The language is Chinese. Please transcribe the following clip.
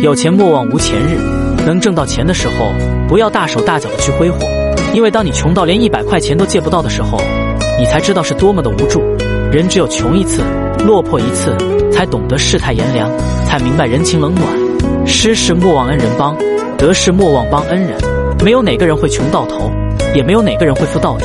有钱莫忘无钱日，能挣到钱的时候，不要大手大脚的去挥霍，因为当你穷到连一百块钱都借不到的时候，你才知道是多么的无助。人只有穷一次，落魄一次，才懂得世态炎凉，才明白人情冷暖。失事莫忘恩人帮，得势莫忘帮恩人。没有哪个人会穷到头，也没有哪个人会富到底。